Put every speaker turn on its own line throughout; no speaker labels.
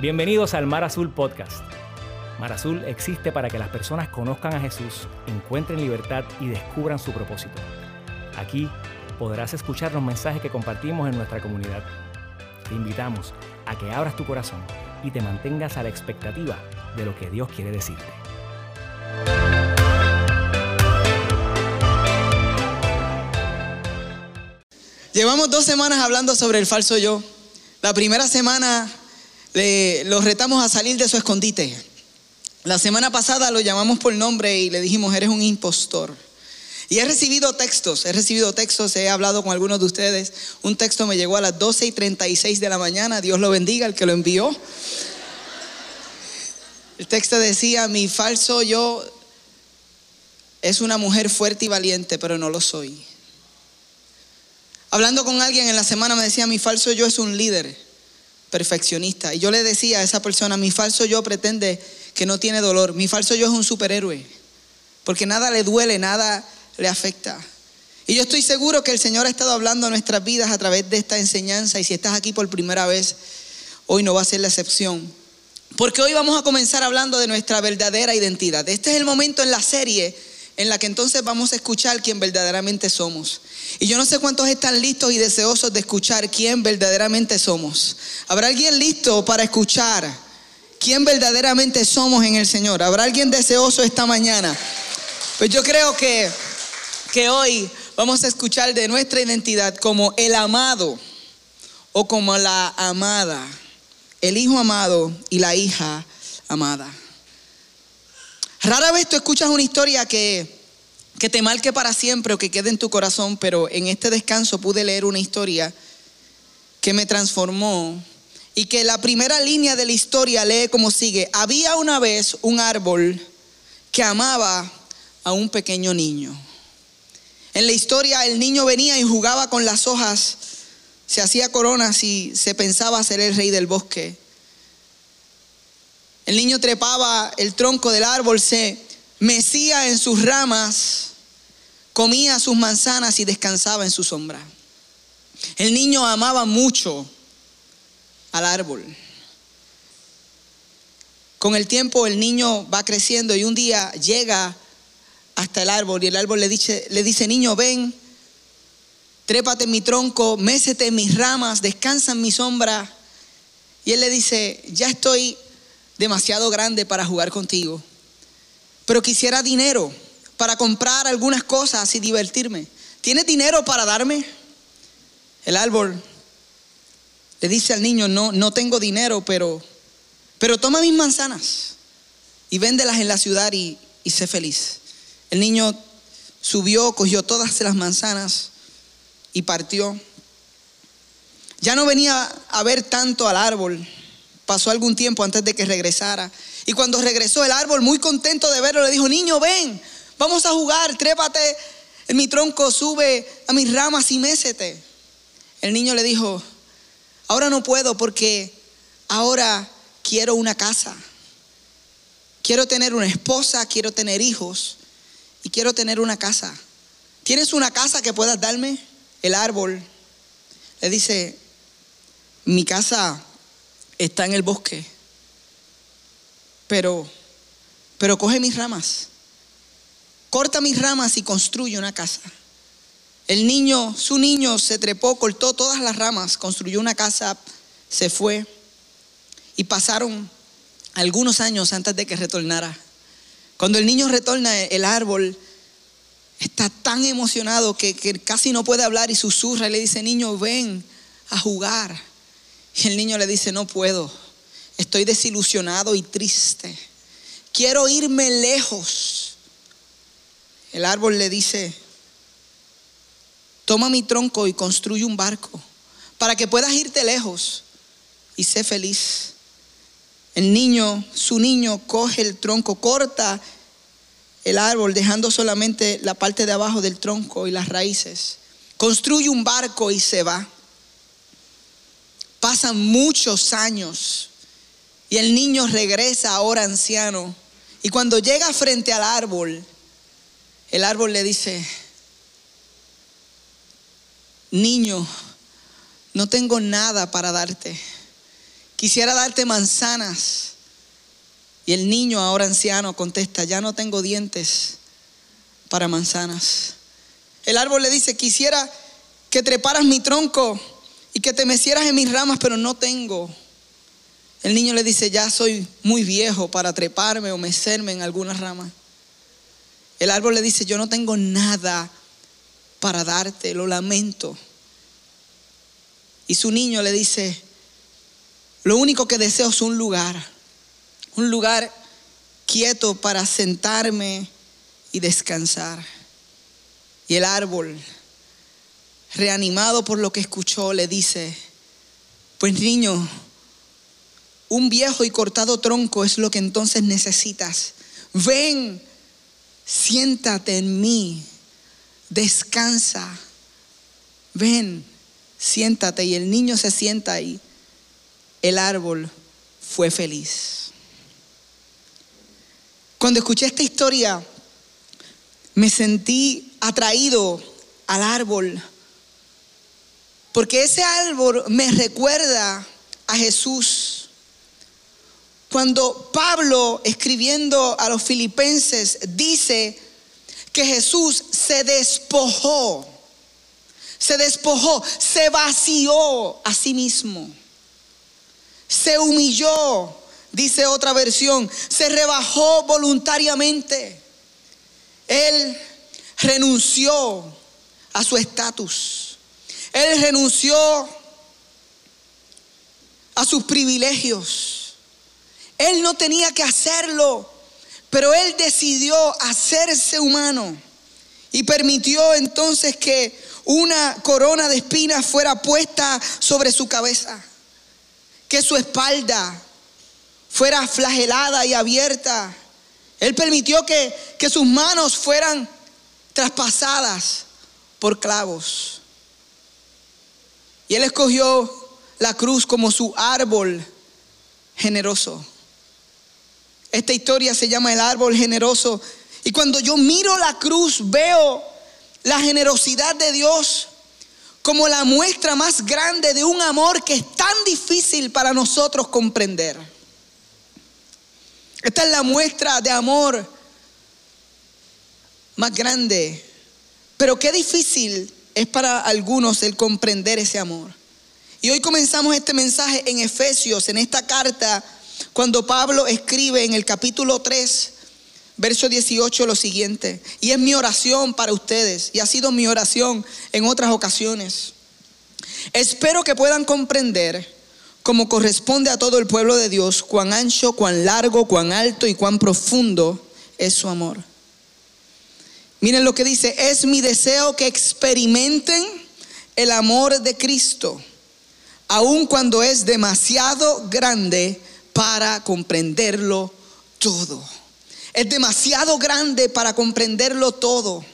Bienvenidos al Mar Azul Podcast. Mar Azul existe para que las personas conozcan a Jesús, encuentren libertad y descubran su propósito. Aquí podrás escuchar los mensajes que compartimos en nuestra comunidad. Te invitamos a que abras tu corazón y te mantengas a la expectativa de lo que Dios quiere decirte.
Llevamos dos semanas hablando sobre el falso yo. La primera semana le, retamos a salir de su escondite. La semana pasada lo llamamos por nombre y le dijimos, eres un impostor. Y he recibido textos, he recibido textos, he hablado con algunos de ustedes. Un texto me llegó a las 12 y 36 de la mañana, Dios lo bendiga, el que lo envió. El texto decía, mi falso yo es una mujer fuerte y valiente, pero no lo soy. Hablando con alguien en la semana me decía, mi falso yo es un líder perfeccionista. Y yo le decía a esa persona, mi falso yo pretende que no tiene dolor. Mi falso yo es un superhéroe. Porque nada le duele, nada le afecta. Y yo estoy seguro que el Señor ha estado hablando a nuestras vidas a través de esta enseñanza. Y si estás aquí por primera vez, hoy no va a ser la excepción. Porque hoy vamos a comenzar hablando de nuestra verdadera identidad. Este es el momento en la serie en la que entonces vamos a escuchar quién verdaderamente somos. Y yo no sé cuántos están listos y deseosos de escuchar quién verdaderamente somos. ¿Habrá alguien listo para escuchar quién verdaderamente somos en el Señor? ¿Habrá alguien deseoso esta mañana? Pues yo creo que, que hoy vamos a escuchar de nuestra identidad como el amado o como la amada, el hijo amado y la hija amada. Rara vez tú escuchas una historia que, que te marque para siempre o que quede en tu corazón, pero en este descanso pude leer una historia que me transformó y que la primera línea de la historia lee como sigue. Había una vez un árbol que amaba a un pequeño niño. En la historia el niño venía y jugaba con las hojas, se hacía coronas y se pensaba ser el rey del bosque. El niño trepaba el tronco del árbol, se mecía en sus ramas, comía sus manzanas y descansaba en su sombra. El niño amaba mucho al árbol. Con el tiempo el niño va creciendo y un día llega hasta el árbol y el árbol le dice, le dice niño, ven, trépate en mi tronco, mécete en mis ramas, descansa en mi sombra. Y él le dice, ya estoy demasiado grande para jugar contigo. Pero quisiera dinero para comprar algunas cosas y divertirme. ¿Tienes dinero para darme? El árbol le dice al niño, no, no tengo dinero, pero, pero toma mis manzanas y véndelas en la ciudad y, y sé feliz. El niño subió, cogió todas las manzanas y partió. Ya no venía a ver tanto al árbol, Pasó algún tiempo antes de que regresara. Y cuando regresó el árbol, muy contento de verlo, le dijo, niño, ven, vamos a jugar, trépate en mi tronco, sube a mis ramas y mécete. El niño le dijo, ahora no puedo porque ahora quiero una casa. Quiero tener una esposa, quiero tener hijos y quiero tener una casa. ¿Tienes una casa que puedas darme? El árbol le dice, mi casa está en el bosque, pero, pero coge mis ramas, corta mis ramas y construye una casa. El niño, su niño se trepó, cortó todas las ramas, construyó una casa, se fue y pasaron algunos años antes de que retornara. Cuando el niño retorna, el árbol está tan emocionado que, que, casi no puede hablar y susurra y le dice, niño, ven a jugar. Y el niño le dice, no puedo, estoy desilusionado y triste, quiero irme lejos. El árbol le dice, toma mi tronco y construye un barco para que puedas irte lejos y sé feliz. El niño, su niño, coge el tronco, corta el árbol, dejando solamente la parte de abajo del tronco y las raíces. Construye un barco y se va. Pasan muchos años y el niño regresa ahora anciano. Y cuando llega frente al árbol, el árbol le dice, niño, no tengo nada para darte. quisiera darte manzanas. Y el niño, ahora anciano, contesta, ya no tengo dientes para manzanas. El árbol le dice, quisiera que treparas mi tronco y que te mecieras en mis ramas, pero no tengo. El niño le dice, ya soy muy viejo para treparme o mecerme en alguna rama. El árbol le dice, yo no tengo nada para darte, lo lamento. Y su niño le dice, lo único que deseo es un lugar, un lugar quieto para sentarme y descansar. Y el árbol, reanimado por lo que escuchó, le dice, pues niño, un viejo y cortado tronco es lo que entonces necesitas. Ven, siéntate en mí, descansa. Ven, siéntate. Y el niño se sienta ahí. El árbol fue feliz. Cuando escuché esta historia, me sentí atraído al árbol, porque ese árbol me recuerda a Jesús. Cuando Pablo, escribiendo a los filipenses, dice que Jesús se despojó, se despojó, se vació a sí mismo, se humilló, dice otra versión, se rebajó voluntariamente. Él renunció a su estatus. Él renunció a sus privilegios. Él no tenía que hacerlo, pero él decidió hacerse humano y permitió entonces que una corona de espinas fuera puesta sobre su cabeza, que su espalda fuera flagelada y abierta. Él permitió que, que sus manos fueran traspasadas por clavos. Y él escogió la cruz como su árbol generoso. Esta historia se llama el árbol generoso. Y cuando yo miro la cruz, veo la generosidad de Dios como la muestra más grande de un amor que es tan difícil para nosotros comprender. Esta es la muestra de amor más grande. Pero qué difícil es para algunos el comprender ese amor. Y hoy comenzamos este mensaje en Efesios, en esta carta cuando Pablo escribe en el capítulo 3, verso 18 lo siguiente, y es mi oración para ustedes, y ha sido mi oración en otras ocasiones. Espero que puedan comprender, como corresponde a todo el pueblo de Dios, cuán ancho, cuán largo, cuán alto y cuán profundo es su amor. Miren lo que dice, es mi deseo que experimenten el amor de Cristo, aun cuando es demasiado grande para comprenderlo todo. Es demasiado grande para comprenderlo todo.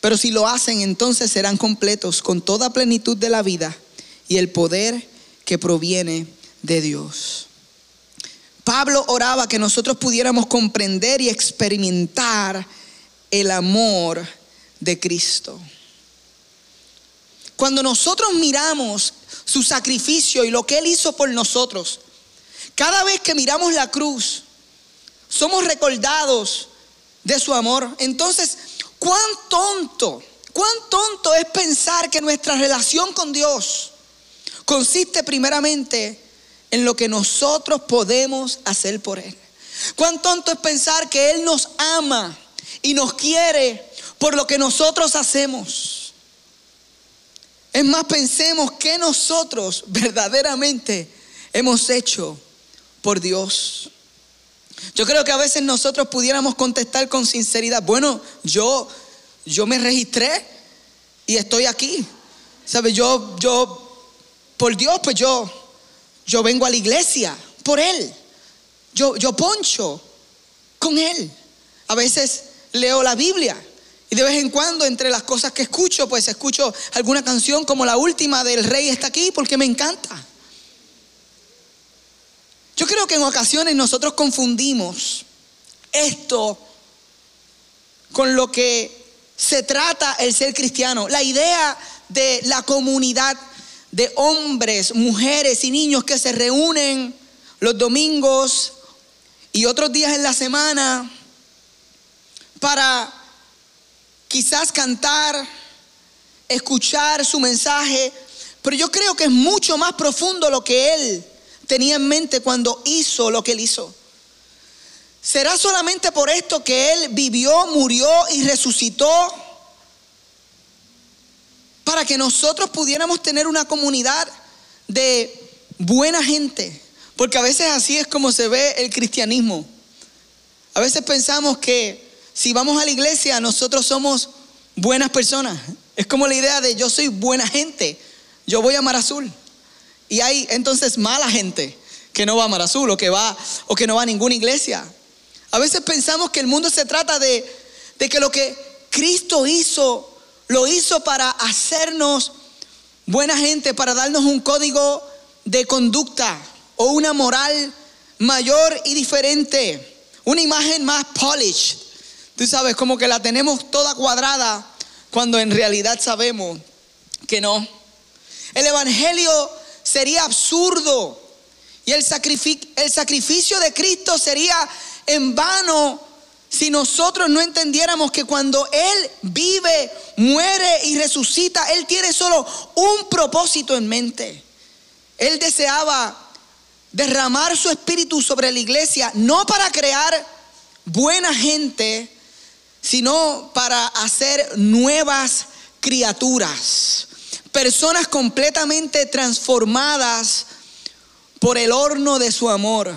Pero si lo hacen, entonces serán completos con toda plenitud de la vida y el poder que proviene de Dios. Pablo oraba que nosotros pudiéramos comprender y experimentar el amor de Cristo. Cuando nosotros miramos su sacrificio y lo que Él hizo por nosotros, cada vez que miramos la cruz, somos recordados de su amor. Entonces, cuán tonto, cuán tonto es pensar que nuestra relación con Dios consiste primeramente en lo que nosotros podemos hacer por Él. Cuán tonto es pensar que Él nos ama y nos quiere por lo que nosotros hacemos. Es más, pensemos que nosotros verdaderamente hemos hecho por Dios. Yo creo que a veces nosotros pudiéramos contestar con sinceridad, bueno, yo, yo me registré y estoy aquí. ¿Sabe? Yo, yo, por Dios, pues yo, yo vengo a la iglesia por Él. Yo, yo poncho con Él. A veces leo la Biblia. Y de vez en cuando, entre las cosas que escucho, pues escucho alguna canción como la última del Rey está aquí porque me encanta. Yo creo que en ocasiones nosotros confundimos esto con lo que se trata el ser cristiano. La idea de la comunidad, de hombres, mujeres y niños que se reúnen los domingos y otros días en la semana para quizás cantar, escuchar su mensaje, pero yo creo que es mucho más profundo lo que él tenía en mente cuando hizo lo que él hizo. ¿Será solamente por esto que él vivió, murió y resucitó? Para que nosotros pudiéramos tener una comunidad de buena gente. Porque a veces así es como se ve el cristianismo. A veces pensamos que si vamos a la iglesia nosotros somos buenas personas. Es como la idea de yo soy buena gente, yo voy a Mar Azul. Y hay entonces mala gente que no va a Mar Azul o que va o que no va a ninguna iglesia. A veces pensamos que el mundo se trata de, de que lo que Cristo hizo, lo hizo para hacernos buena gente, para darnos un código de conducta o una moral mayor y diferente, una imagen más polished. Tú sabes, como que la tenemos toda cuadrada cuando en realidad sabemos que no. El Evangelio sería absurdo y el, el sacrificio de Cristo sería en vano si nosotros no entendiéramos que cuando Él vive, muere y resucita, Él tiene solo un propósito en mente. Él deseaba derramar su espíritu sobre la iglesia, no para crear buena gente, sino para hacer nuevas criaturas, personas completamente transformadas por el horno de su amor.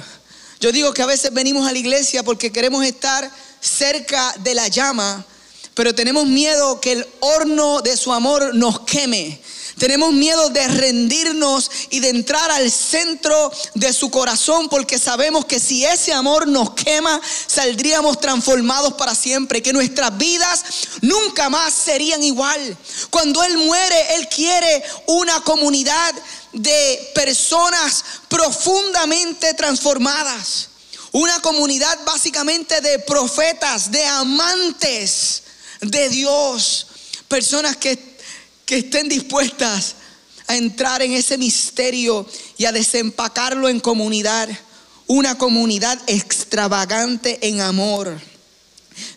Yo digo que a veces venimos a la iglesia porque queremos estar cerca de la llama, pero tenemos miedo que el horno de su amor nos queme. Tenemos miedo de rendirnos y de entrar al centro de su corazón porque sabemos que si ese amor nos quema, saldríamos transformados para siempre, que nuestras vidas nunca más serían igual. Cuando Él muere, Él quiere una comunidad de personas profundamente transformadas. Una comunidad básicamente de profetas, de amantes de Dios. Personas que, que estén dispuestas a entrar en ese misterio y a desempacarlo en comunidad. Una comunidad extravagante en amor,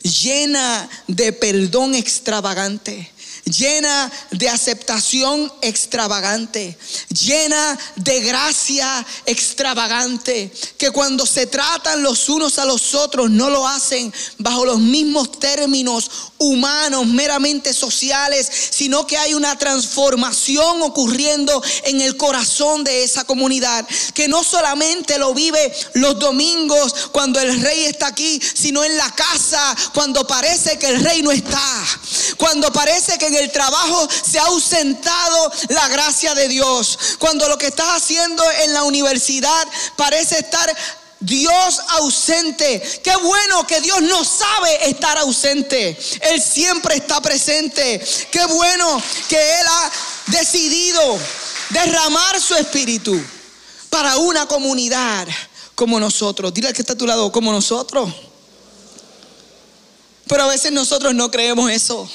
llena de perdón extravagante llena de aceptación extravagante, llena de gracia extravagante, que cuando se tratan los unos a los otros no lo hacen bajo los mismos términos humanos, meramente sociales, sino que hay una transformación ocurriendo en el corazón de esa comunidad, que no solamente lo vive los domingos cuando el rey está aquí, sino en la casa cuando parece que el rey no está, cuando parece que en el trabajo se ha ausentado la gracia de Dios, cuando lo que estás haciendo en la universidad parece estar Dios ausente. Qué bueno que Dios no sabe estar ausente. Él siempre está presente. Qué bueno que Él ha decidido derramar su espíritu para una comunidad como nosotros. Dile al que está a tu lado, como nosotros. Pero a veces nosotros no creemos eso.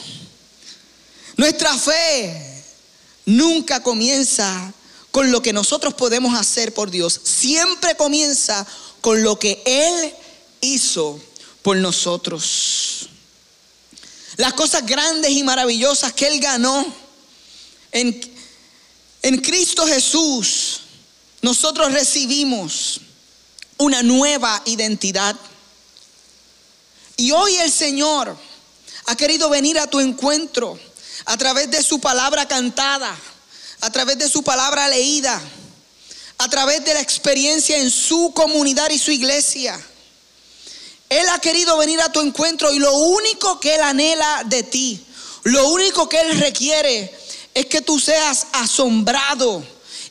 Nuestra fe nunca comienza con lo que nosotros podemos hacer por Dios. Siempre comienza con lo que Él hizo por nosotros. Las cosas grandes y maravillosas que Él ganó en, en Cristo Jesús, nosotros recibimos una nueva identidad. Y hoy el Señor ha querido venir a tu encuentro a través de su palabra cantada, a través de su palabra leída a través de la experiencia en su comunidad y su iglesia. Él ha querido venir a tu encuentro y lo único que Él anhela de ti, lo único que Él requiere es que tú seas asombrado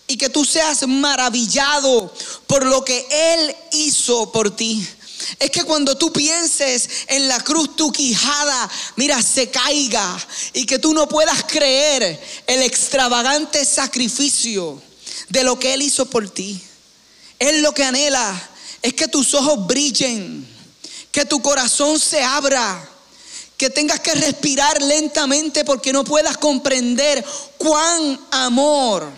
y que tú seas maravillado por lo que Él hizo por ti. Es que cuando tú pienses en la cruz, tu quijada, mira, se caiga y que tú no puedas creer el extravagante sacrificio de lo que Él hizo por ti. Él lo que anhela es que tus ojos brillen, que tu corazón se abra, que tengas que respirar lentamente porque no puedas comprender cuán amor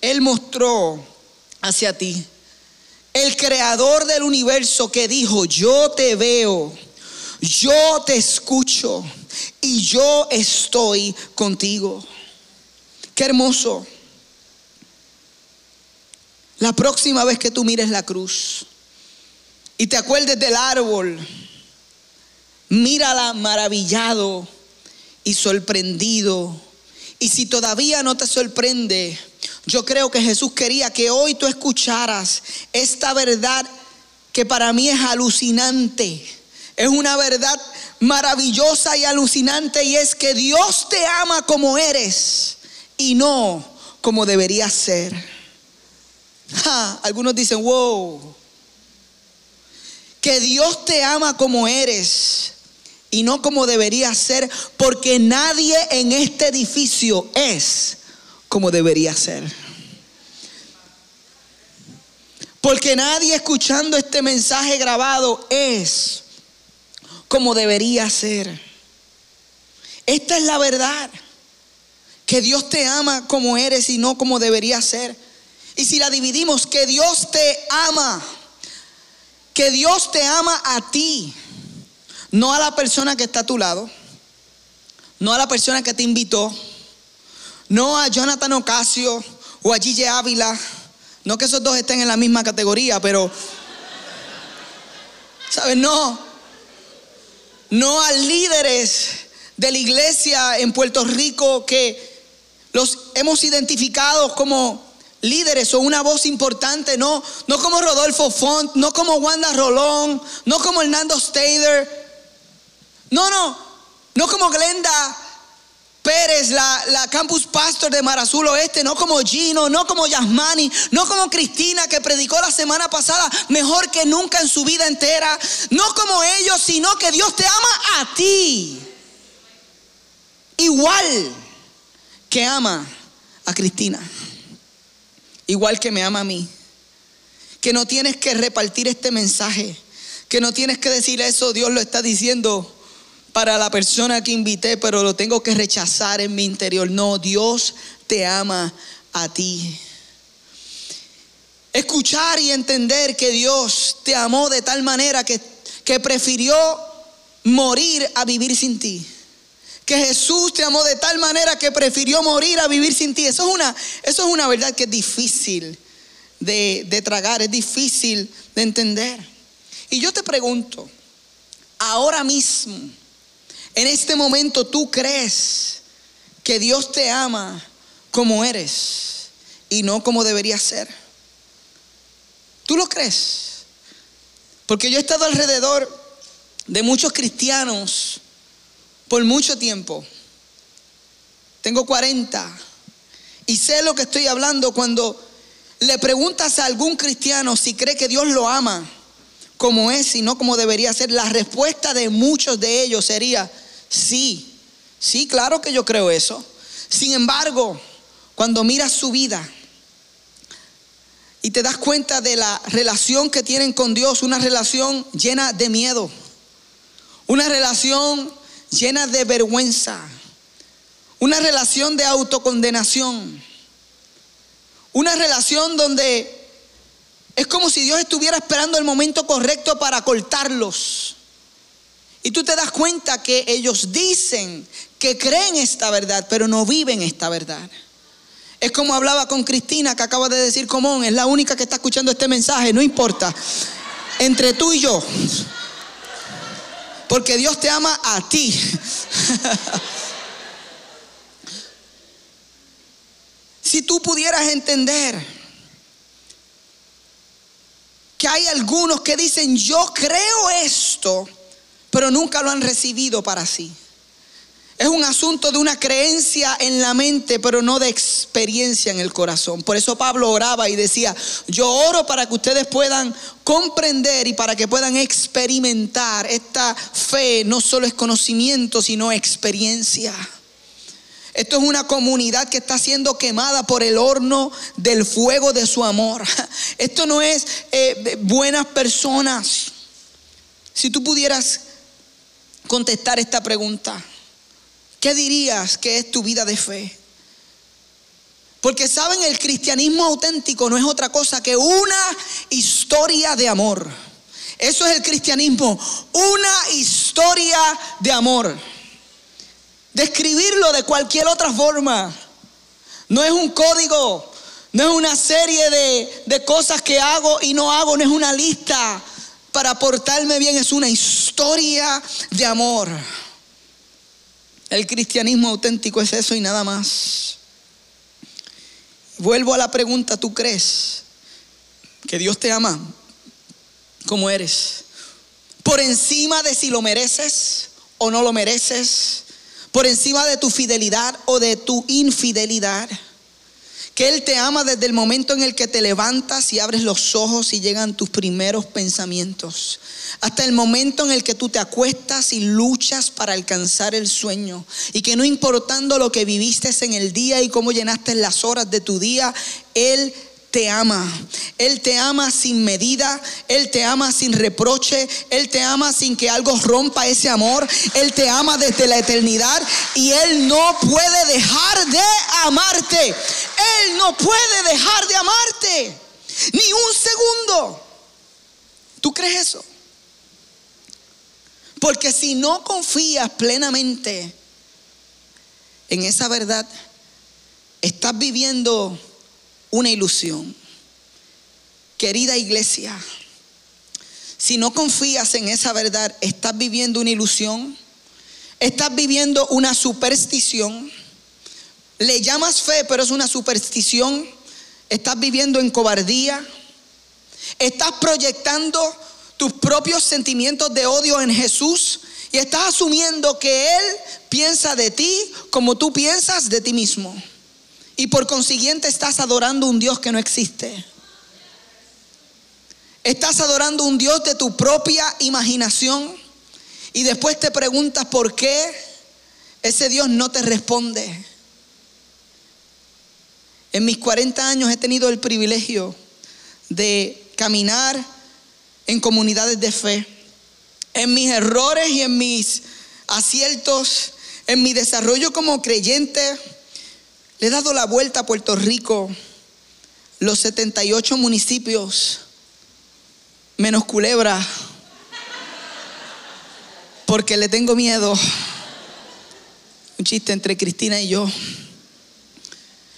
Él mostró hacia ti. El creador del universo que dijo, yo te veo, yo te escucho y yo estoy contigo. Qué hermoso. La próxima vez que tú mires la cruz y te acuerdes del árbol, mírala maravillado y sorprendido. Y si todavía no te sorprende, yo creo que Jesús quería que hoy tú escucharas esta verdad que para mí es alucinante. Es una verdad maravillosa y alucinante y es que Dios te ama como eres y no como debería ser. algunos dicen, wow, que Dios te ama como eres y no como debería ser, porque nadie en este edificio es como debería ser. Porque nadie escuchando este mensaje grabado es como debería ser. Esta es la verdad. Que Dios te ama como eres y no como debería ser. Y si la dividimos, que Dios te ama. Que Dios te ama a ti no a la persona que está a tu lado, no a la persona que te invitó, no a Jonathan Ocasio o a Gigi Ávila, no que esos dos estén en la misma categoría, pero, ¿sabes? No, no a líderes de la iglesia en Puerto Rico que los hemos identificado como líderes o una voz importante, no, no como Rodolfo Font, no como Wanda Rolón, no como Hernando Stader, no, no, no como Glenda Pérez, la, campus pastor de Marazul Oeste, no como Gino, no como Yasmani, no como Cristina que predicó la semana pasada mejor que nunca en su vida entera, no como ellos, sino que Dios te ama a ti. Igual que ama a Cristina, igual que me ama a mí, que no tienes que repartir este mensaje, que no tienes que decir eso, Dios lo está diciendo para la persona que invité, pero lo tengo que rechazar en mi interior. No, Dios te ama a ti. Escuchar y entender que Dios te amó de tal manera que, que prefirió morir a vivir sin ti. Que Jesús te amó de tal manera que prefirió morir a vivir sin ti. Eso es una, eso es una verdad que es difícil de, de tragar, es difícil de entender. Y yo te pregunto, ahora mismo, en este momento tú crees que Dios te ama como eres y no como debería ser. ¿Tú lo crees? Porque yo he estado alrededor de muchos cristianos por mucho tiempo. Tengo 40 y sé lo que estoy hablando cuando le preguntas a algún cristiano si cree que Dios lo ama como es y no como debería ser. La respuesta de muchos de ellos sería, Sí, sí, claro que yo creo eso. Sin embargo, cuando miras su vida y te das cuenta de la relación que tienen con Dios, una relación llena de miedo, una relación llena de vergüenza, una relación de autocondenación, una relación donde es como si Dios estuviera esperando el momento correcto para cortarlos. Y tú te das cuenta que ellos dicen que creen esta verdad, pero no viven esta verdad. Es como hablaba con Cristina que acaba de decir, común, es la única que está escuchando este mensaje, no importa. Entre tú y yo. Porque Dios te ama a ti. si tú pudieras entender que hay algunos que dicen, yo creo esto, pero nunca lo han recibido para sí. Es un asunto de una creencia en la mente, pero no de experiencia en el corazón. Por eso Pablo oraba y decía, yo oro para que ustedes puedan comprender y para que puedan experimentar. Esta fe no solo es conocimiento, sino experiencia. Esto es una comunidad que está siendo quemada por el horno del fuego de su amor. Esto no es eh, buenas personas. Si tú pudieras contestar esta pregunta. ¿Qué dirías que es tu vida de fe? Porque saben, el cristianismo auténtico no es otra cosa que una historia de amor. Eso es el cristianismo, una historia de amor. Describirlo de cualquier otra forma. No es un código, no es una serie de, de cosas que hago y no hago, no es una lista para portarme bien, es una historia de amor. El cristianismo auténtico es eso y nada más. Vuelvo a la pregunta, ¿tú crees que Dios te ama como eres? Por encima de si lo mereces o no lo mereces, por encima de tu fidelidad o de tu infidelidad que Él te ama desde el momento en el que te levantas y abres los ojos y llegan tus primeros pensamientos, hasta el momento en el que tú te acuestas y luchas para alcanzar el sueño, y que no importando lo que viviste en el día y cómo llenaste las horas de tu día, Él te ama. Él te ama sin medida, Él te ama sin reproche, Él te ama sin que algo rompa ese amor, Él te ama desde la eternidad y Él no puede dejar de amarte. Él no puede dejar de amarte, ni un segundo. ¿Tú crees eso? Porque si no confías plenamente en esa verdad, estás viviendo una ilusión. Querida iglesia, si no confías en esa verdad, estás viviendo una ilusión, estás viviendo una superstición. Le llamas fe, pero es una superstición. Estás viviendo en cobardía. Estás proyectando tus propios sentimientos de odio en Jesús y estás asumiendo que Él piensa de ti como tú piensas de ti mismo. Y por consiguiente estás adorando un Dios que no existe. Estás adorando un Dios de tu propia imaginación y después te preguntas por qué ese Dios no te responde. En mis 40 años he tenido el privilegio de caminar en comunidades de fe. En mis errores y en mis aciertos, en mi desarrollo como creyente, he dado la vuelta a Puerto Rico, los 78 municipios, menos Culebra, porque le tengo miedo. Un chiste entre Cristina y yo.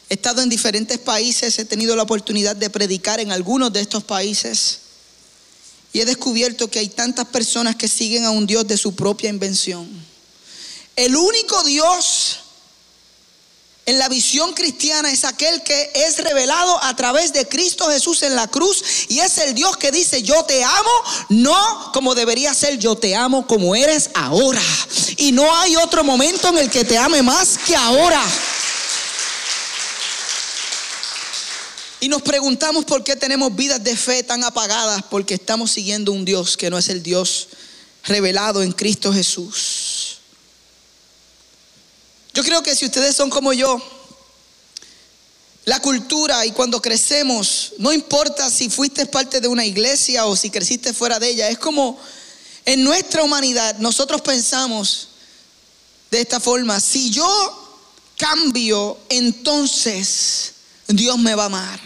He estado en diferentes países, he tenido la oportunidad de predicar en algunos de estos países y he descubierto que hay tantas personas que siguen a un Dios de su propia invención. El único Dios en la visión cristiana es aquel que es revelado a través de Cristo Jesús en la cruz y es el Dios que dice yo te amo, no como debería ser yo te amo como eres ahora. Y no hay otro momento en el que te ame más que ahora. Y nos preguntamos por qué tenemos vidas de fe tan apagadas, porque estamos siguiendo un Dios que no es el Dios revelado en Cristo Jesús. Yo creo que si ustedes son como yo, la cultura y cuando crecemos, no importa si fuiste parte de una iglesia o si creciste fuera de ella, es como en nuestra humanidad nosotros pensamos de esta forma, si yo cambio, entonces Dios me va a amar.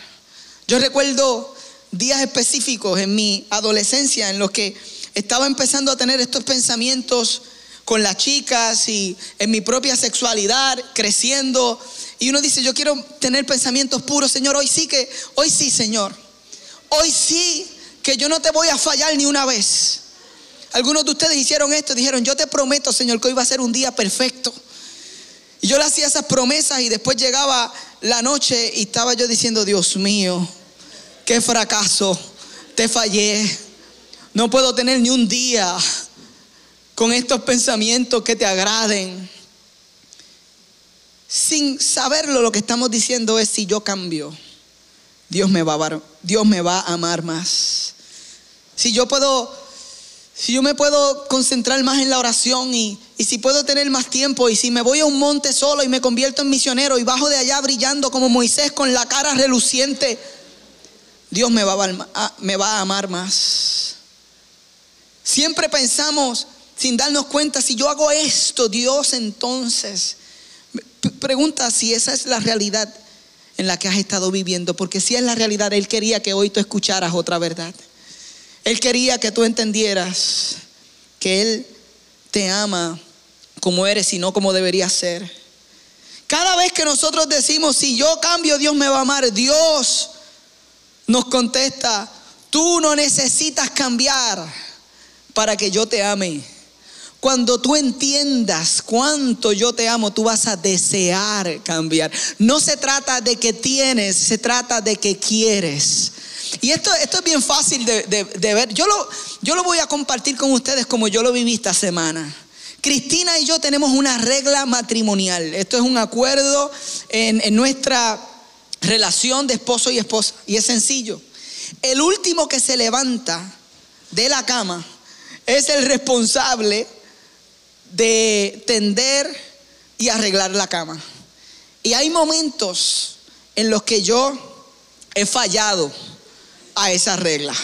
Yo recuerdo días específicos en mi adolescencia en los que estaba empezando a tener estos pensamientos con las chicas y en mi propia sexualidad, creciendo. Y uno dice, yo quiero tener pensamientos puros, Señor, hoy sí que, hoy sí, Señor. Hoy sí que yo no te voy a fallar ni una vez. Algunos de ustedes hicieron esto, dijeron, yo te prometo, Señor, que hoy va a ser un día perfecto. Y yo le hacía esas promesas y después llegaba la noche y estaba yo diciendo, Dios mío, qué fracaso, te fallé. No puedo tener ni un día con estos pensamientos que te agraden. Sin saberlo, lo que estamos diciendo es si yo cambio, Dios me va a, amar más. Si yo puedo, si yo me puedo concentrar más en la oración y, si puedo tener más tiempo y si me voy a un monte solo y me convierto en misionero y bajo de allá brillando como Moisés con la cara reluciente, Dios me va a amar más. Siempre pensamos sin darnos cuenta, si yo hago esto, Dios entonces, pregunta si esa es la realidad en la que has estado viviendo, porque si es la realidad, Él quería que hoy tú escucharas otra verdad. Él quería que tú entendieras que Él te ama como eres y no como deberías ser. Cada vez que nosotros decimos, si yo cambio, Dios me va a amar, Dios nos contesta, tú no necesitas cambiar para que yo te ame. Cuando tú entiendas cuánto yo te amo, tú vas a desear cambiar. No se trata de que tienes, se trata de que quieres. Y esto, esto es bien fácil de, ver. Yo lo, yo lo voy a compartir con ustedes como yo lo viví esta semana. Cristina y yo tenemos una regla matrimonial. Esto es un acuerdo en, en nuestra relación de esposo y esposa. Y es sencillo. El último que se levanta de la cama es el responsable de tender y arreglar la cama. Y hay momentos en los que yo he fallado a esa regla.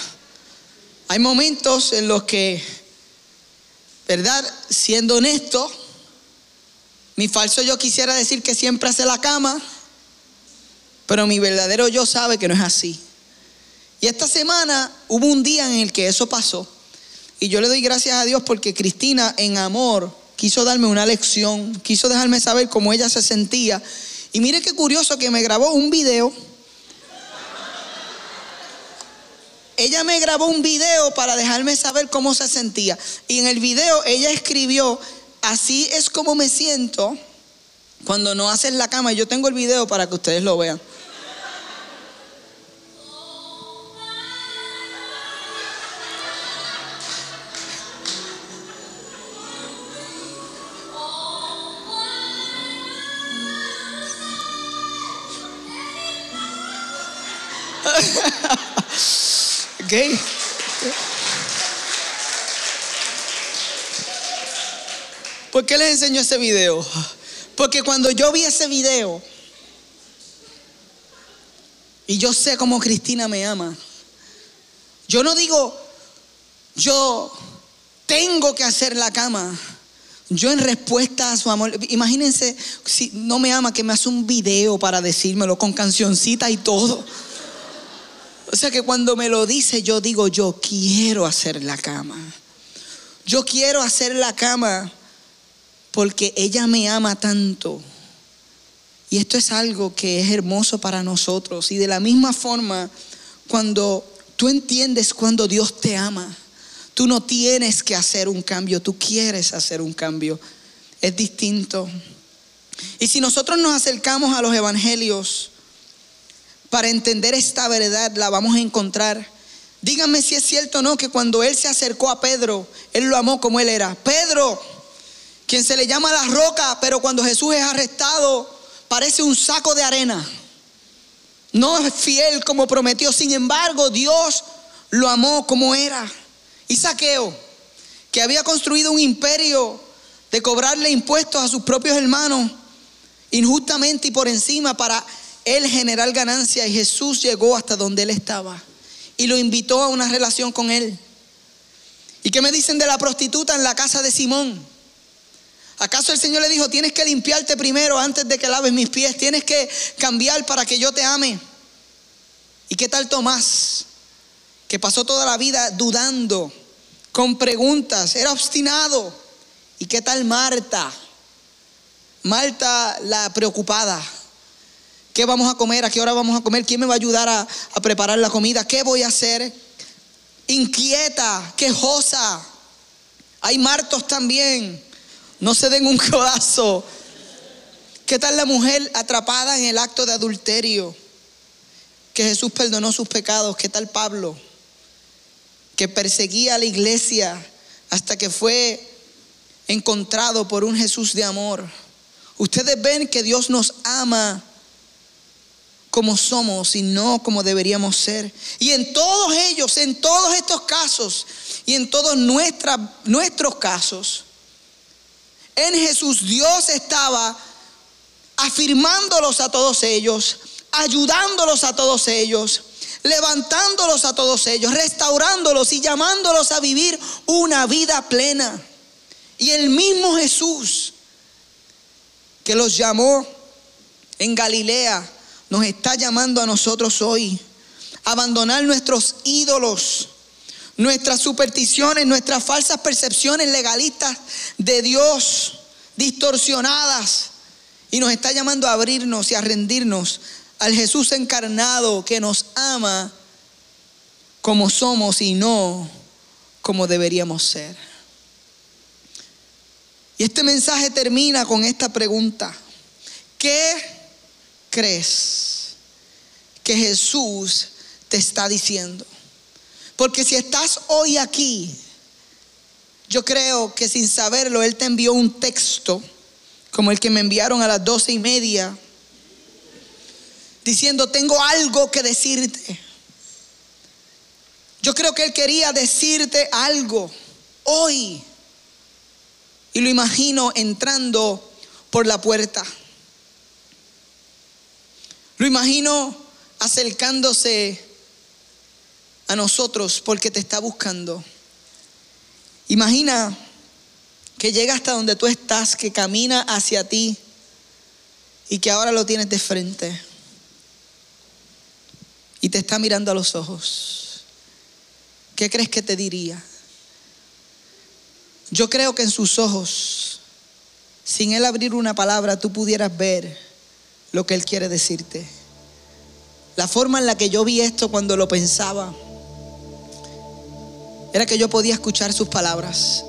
Hay momentos en los que, ¿verdad? Siendo honesto, mi falso yo quisiera decir que siempre hace la cama, pero mi verdadero yo sabe que no es así. Y esta semana hubo un día en el que eso pasó. Y yo le doy gracias a Dios porque Cristina en amor quiso darme una lección, quiso dejarme saber cómo ella se sentía. Y mire qué curioso que me grabó un video. Ella me grabó un video para dejarme saber cómo se sentía. Y en el video ella escribió, así es como me siento cuando no haces la cama. Yo tengo el video para que ustedes lo vean. ¿Por qué les enseño ese video? Porque cuando yo vi ese video y yo sé cómo Cristina me ama, yo no digo, yo tengo que hacer la cama. Yo en respuesta a su amor, imagínense si no me ama que me hace un video para decírmelo con cancioncita y todo. O sea que cuando me lo dice, yo digo, yo quiero hacer la cama. Yo quiero hacer la cama porque ella me ama tanto. Y esto es algo que es hermoso para nosotros. Y de la misma forma, cuando tú entiendes cuando Dios te ama, tú no tienes que hacer un cambio, tú quieres hacer un cambio. Es distinto. Y si nosotros nos acercamos a los evangelios, para entender esta verdad la vamos a encontrar. Díganme si es cierto o no que cuando él se acercó a Pedro, él lo amó como él era. Pedro, quien se le llama la roca, pero cuando Jesús es arrestado, parece un saco de arena. No es fiel como prometió, sin embargo, Dios lo amó como era. Y Saqueo, que había construido un imperio de cobrarle impuestos a sus propios hermanos, injustamente y por encima para él generar ganancia y Jesús llegó hasta donde él estaba y lo invitó a una relación con él. ¿Y qué me dicen de la prostituta en la casa de Simón? ¿Acaso el Señor le dijo, tienes que limpiarte primero antes de que laves mis pies? Tienes que cambiar para que yo te ame. ¿Y qué tal Tomás? Que pasó toda la vida dudando, con preguntas, era obstinado. ¿Y qué tal Marta? Marta la preocupada. ¿Qué vamos a comer? ¿A qué hora vamos a comer? ¿Quién me va a ayudar a, preparar la comida? ¿Qué voy a hacer? Inquieta, quejosa. Hay martos también. No se den un codazo. ¿Qué tal la mujer atrapada en el acto de adulterio? Que Jesús perdonó sus pecados. ¿Qué tal Pablo? Que perseguía a la iglesia hasta que fue encontrado por un Jesús de amor. Ustedes ven que Dios nos ama como somos y no como deberíamos ser. Y en todos ellos, en todos estos casos y en todos nuestros casos, en Jesús Dios estaba afirmándolos a todos ellos, ayudándolos a todos ellos, levantándolos a todos ellos, restaurándolos y llamándolos a vivir una vida plena. Y el mismo Jesús que los llamó en Galilea, nos está llamando a nosotros hoy. Abandonar nuestros ídolos, nuestras supersticiones, nuestras falsas percepciones legalistas de Dios, distorsionadas. Y nos está llamando a abrirnos y a rendirnos al Jesús encarnado que nos ama como somos y no como deberíamos ser. Y este mensaje termina con esta pregunta. ¿Qué crees que Jesús te está diciendo? Porque si estás hoy aquí, yo creo que sin saberlo, Él te envió un texto como el que me enviaron a las doce y media, diciendo, tengo algo que decirte. Yo creo que Él quería decirte algo hoy. Y lo imagino entrando por la puerta. Lo imagino acercándose a nosotros porque te está buscando. Imagina que llega hasta donde tú estás, que camina hacia ti y que ahora lo tienes de frente y te está mirando a los ojos. ¿Qué crees que te diría? Yo creo que en sus ojos, sin él abrir una palabra, tú pudieras ver lo que él quiere decirte. La forma en la que yo vi esto cuando lo pensaba era que yo podía escuchar sus palabras.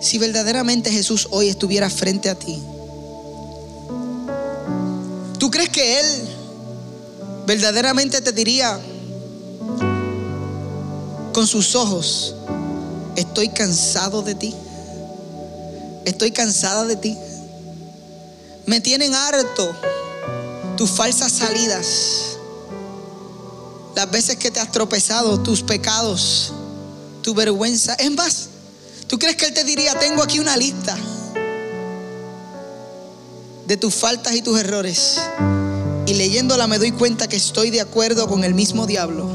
Si verdaderamente Jesús hoy estuviera frente a ti, ¿tú crees que Él verdaderamente te diría con sus ojos, estoy cansado de ti? Estoy cansada de ti. Me tienen harto tus falsas salidas, las veces que te has tropezado, tus pecados, tu vergüenza. Es más, ¿tú crees que Él te diría, tengo aquí una lista de tus faltas y tus errores? Y leyéndola me doy cuenta que estoy de acuerdo con el mismo diablo.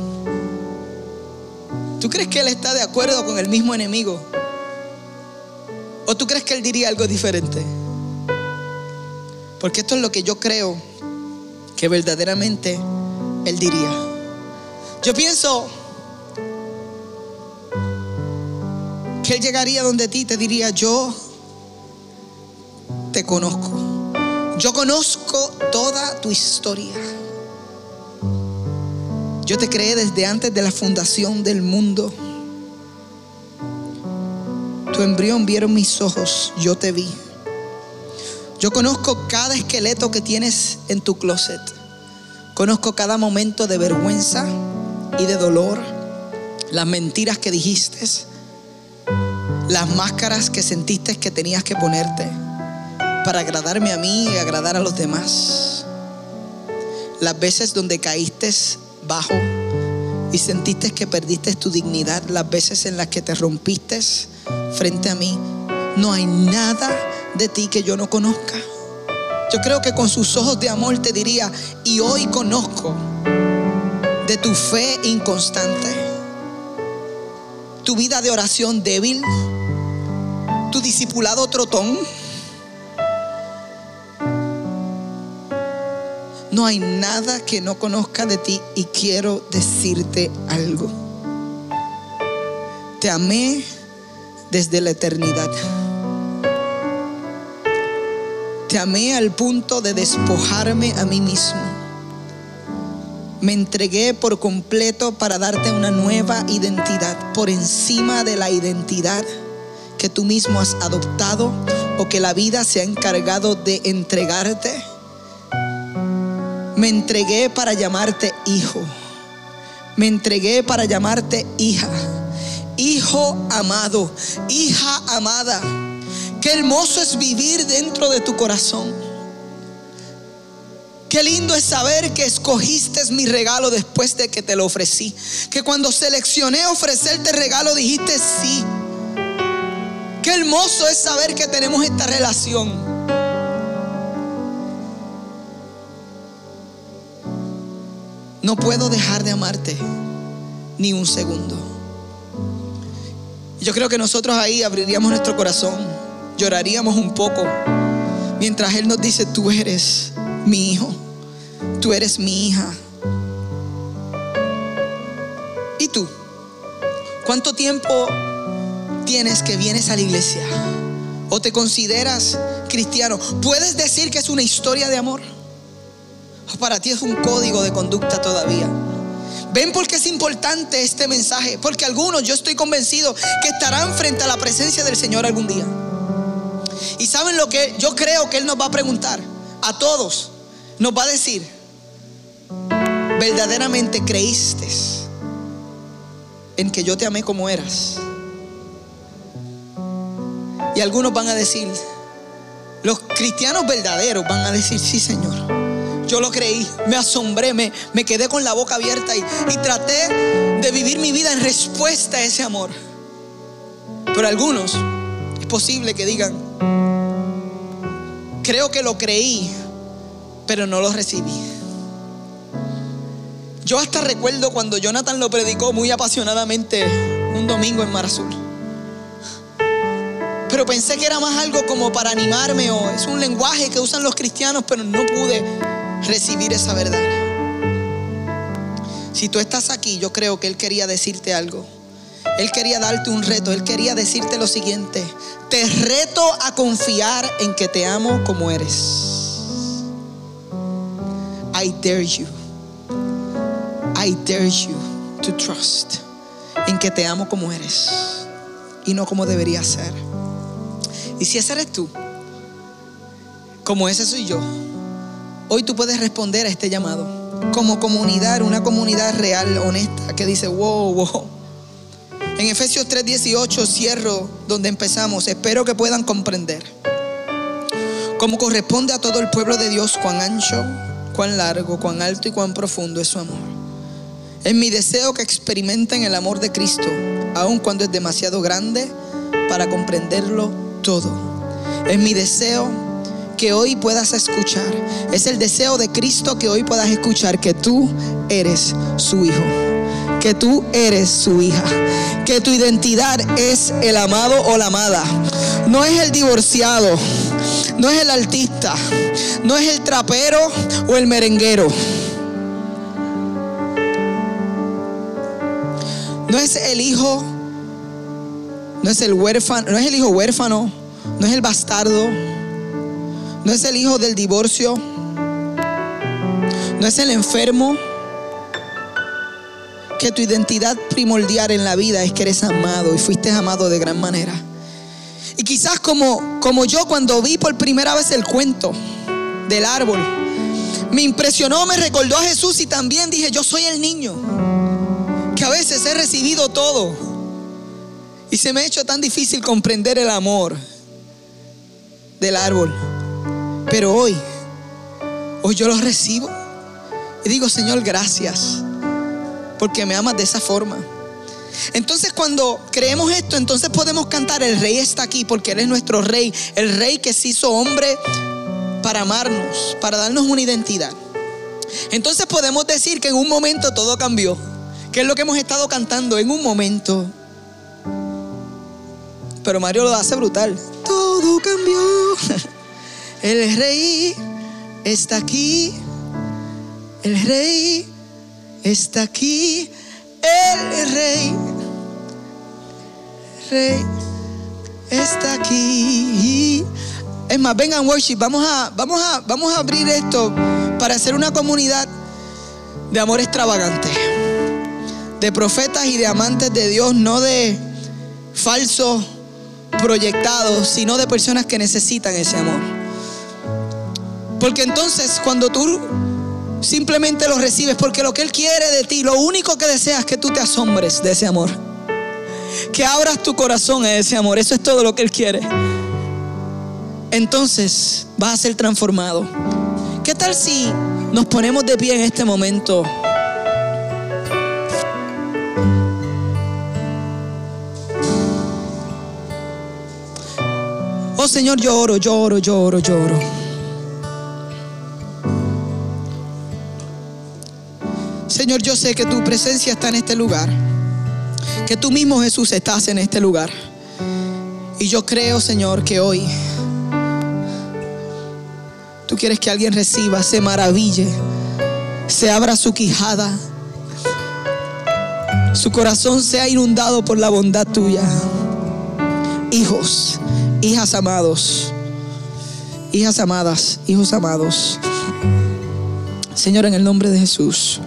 ¿Tú crees que Él está de acuerdo con el mismo enemigo? ¿O tú crees que Él diría algo diferente? Porque esto es lo que yo creo que verdaderamente Él diría. Yo pienso que Él llegaría donde ti y te diría, yo te conozco. Yo conozco toda tu historia. Yo te creé desde antes de la fundación del mundo. Tu embrión vieron mis ojos, yo te vi. Yo conozco cada esqueleto que tienes en tu closet. Conozco cada momento de vergüenza y de dolor. Las mentiras que dijiste. Las máscaras que sentiste que tenías que ponerte para agradarme a mí y agradar a los demás. Las veces donde caíste bajo y sentiste que perdiste tu dignidad. Las veces en las que te rompiste frente a mí. No hay nada de ti que yo no conozca. Yo creo que con sus ojos de amor te diría, y hoy conozco de tu fe inconstante, tu vida de oración débil, tu discipulado trotón. No hay nada que no conozca de ti y quiero decirte algo. Te amé desde la eternidad. Te amé al punto de despojarme a mí mismo. Me entregué por completo para darte una nueva identidad por encima de la identidad que tú mismo has adoptado o que la vida se ha encargado de entregarte. Me entregué para llamarte hijo. Me entregué para llamarte hija. Hijo amado, hija amada. Qué hermoso es vivir dentro de tu corazón. Qué lindo es saber que escogiste mi regalo después de que te lo ofrecí. Que cuando seleccioné ofrecerte regalo dijiste sí. Qué hermoso es saber que tenemos esta relación. No puedo dejar de amarte ni un segundo. Yo creo que nosotros ahí abriríamos nuestro corazón lloraríamos un poco mientras Él nos dice, tú eres mi hijo, tú eres mi hija. ¿Y tú? ¿Cuánto tiempo tienes que vienes a la iglesia? ¿O te consideras cristiano? ¿Puedes decir que es una historia de amor? ¿O para ti es un código de conducta todavía? ¿Ven por qué es importante este mensaje? Porque algunos, yo estoy convencido, que estarán frente a la presencia del Señor algún día. Y saben lo que yo creo que Él nos va a preguntar a todos. Nos va a decir, verdaderamente creíste en que yo te amé como eras. Y algunos van a decir, los cristianos verdaderos van a decir, sí Señor, yo lo creí, me asombré, me, me quedé con la boca abierta y, y traté de vivir mi vida en respuesta a ese amor. Pero algunos es posible que digan, creo que lo creí, pero no lo recibí. Yo hasta recuerdo cuando Jonathan lo predicó muy apasionadamente un domingo en Mar Azul. Pero pensé que era más algo como para animarme o es un lenguaje que usan los cristianos, pero no pude recibir esa verdad. Si tú estás aquí, yo creo que Él quería decirte algo. Él quería darte un reto. Él quería decirte lo siguiente. Te reto a confiar en que te amo como eres. I dare you. I dare you to trust en que te amo como eres y no como debería ser. Y si ese eres tú, como ese soy yo, hoy tú puedes responder a este llamado como comunidad, una comunidad real, honesta, que dice, wow, wow. En Efesios 3:18 cierro donde empezamos. Espero que puedan comprender. Como corresponde a todo el pueblo de Dios, cuán ancho, cuán largo, cuán alto y cuán profundo es su amor es mi deseo que experimenten el amor de Cristo, aun cuando es demasiado grande para comprenderlo todo. Es mi deseo que hoy puedas escuchar. Es el deseo de Cristo que hoy puedas escuchar que tú eres su hijo. Que tú eres su hija. Que tu identidad es el amado o la amada. No es el divorciado. No es el artista. No es el trapero o el merenguero No es el hijo, no es el huérfano, no es el hijo huérfano, no es el bastardo, no es el hijo del divorcio, no es el enfermo. Que tu identidad primordial en la vida es que eres amado y fuiste amado de gran manera. Y quizás como, como yo cuando vi por primera vez el cuento del árbol, me impresionó, me recordó a Jesús y también dije, yo soy el niño a veces he recibido todo y se me ha hecho tan difícil comprender el amor del árbol. Pero hoy, hoy yo lo recibo y digo, Señor, gracias, porque me amas de esa forma. Entonces cuando creemos esto, entonces podemos cantar, el rey está aquí porque Él es nuestro rey, el rey que se hizo hombre para amarnos, para darnos una identidad. Entonces podemos decir que en un momento todo cambió. ¿Qué es lo que hemos estado cantando en un momento? Pero Mario lo hace brutal. Todo cambió. El rey está aquí. El rey está aquí. El rey. Rey está aquí. Es más, vengan worship. Vamos a, vamos a, vamos a abrir esto para hacer una comunidad de amor extravagante de profetas y de amantes de Dios, no de falsos proyectados, sino de personas que necesitan ese amor. Porque entonces cuando tú simplemente lo recibes, porque lo que Él quiere de ti, lo único que deseas es que tú te asombres de ese amor. Que abras tu corazón a ese amor. Eso es todo lo que Él quiere. Entonces vas a ser transformado. ¿Qué tal si nos ponemos de pie en este momento? Oh Señor, lloro, lloro, lloro, lloro. Señor, yo sé que tu presencia está en este lugar. Que tú mismo, Jesús, estás en este lugar. Y yo creo, Señor, que hoy tú quieres que alguien reciba, se maraville se abra su quijada, su corazón sea inundado por la bondad tuya. Hijos, hijas amados, hijas amadas, hijos amados. Señor, en el nombre de Jesús,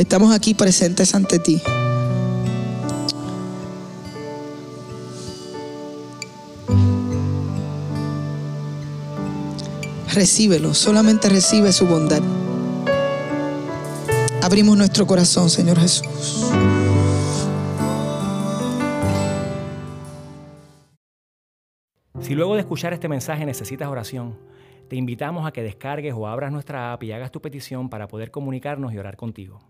estamos aquí presentes ante ti. Recíbelo, solamente recibe su bondad. Abrimos nuestro corazón, Señor Jesús.
Si luego de escuchar este mensaje necesitas oración, te invitamos a que descargues o abras nuestra app y hagas tu petición para poder comunicarnos y orar contigo.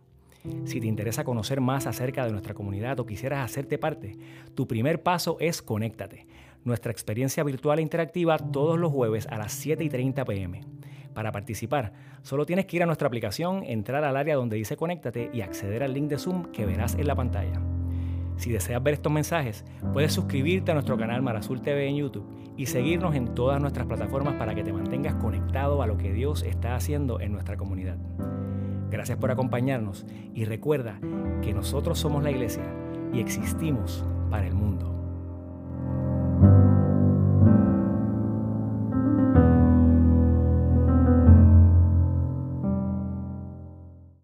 Si te interesa conocer más acerca de nuestra comunidad o quisieras hacerte parte, tu primer paso es conéctate. Nuestra experiencia virtual e interactiva todos los jueves a las 7 y 30 pm. Para participar, solo tienes que ir a nuestra aplicación, entrar al área donde dice conéctate y acceder al link de Zoom que verás en la pantalla. Si deseas ver estos mensajes, puedes suscribirte a nuestro canal Marazul TV en YouTube y seguirnos en todas nuestras plataformas para que te mantengas conectado a lo que Dios está haciendo en nuestra comunidad. Gracias por acompañarnos y recuerda que nosotros somos la iglesia y existimos para el mundo.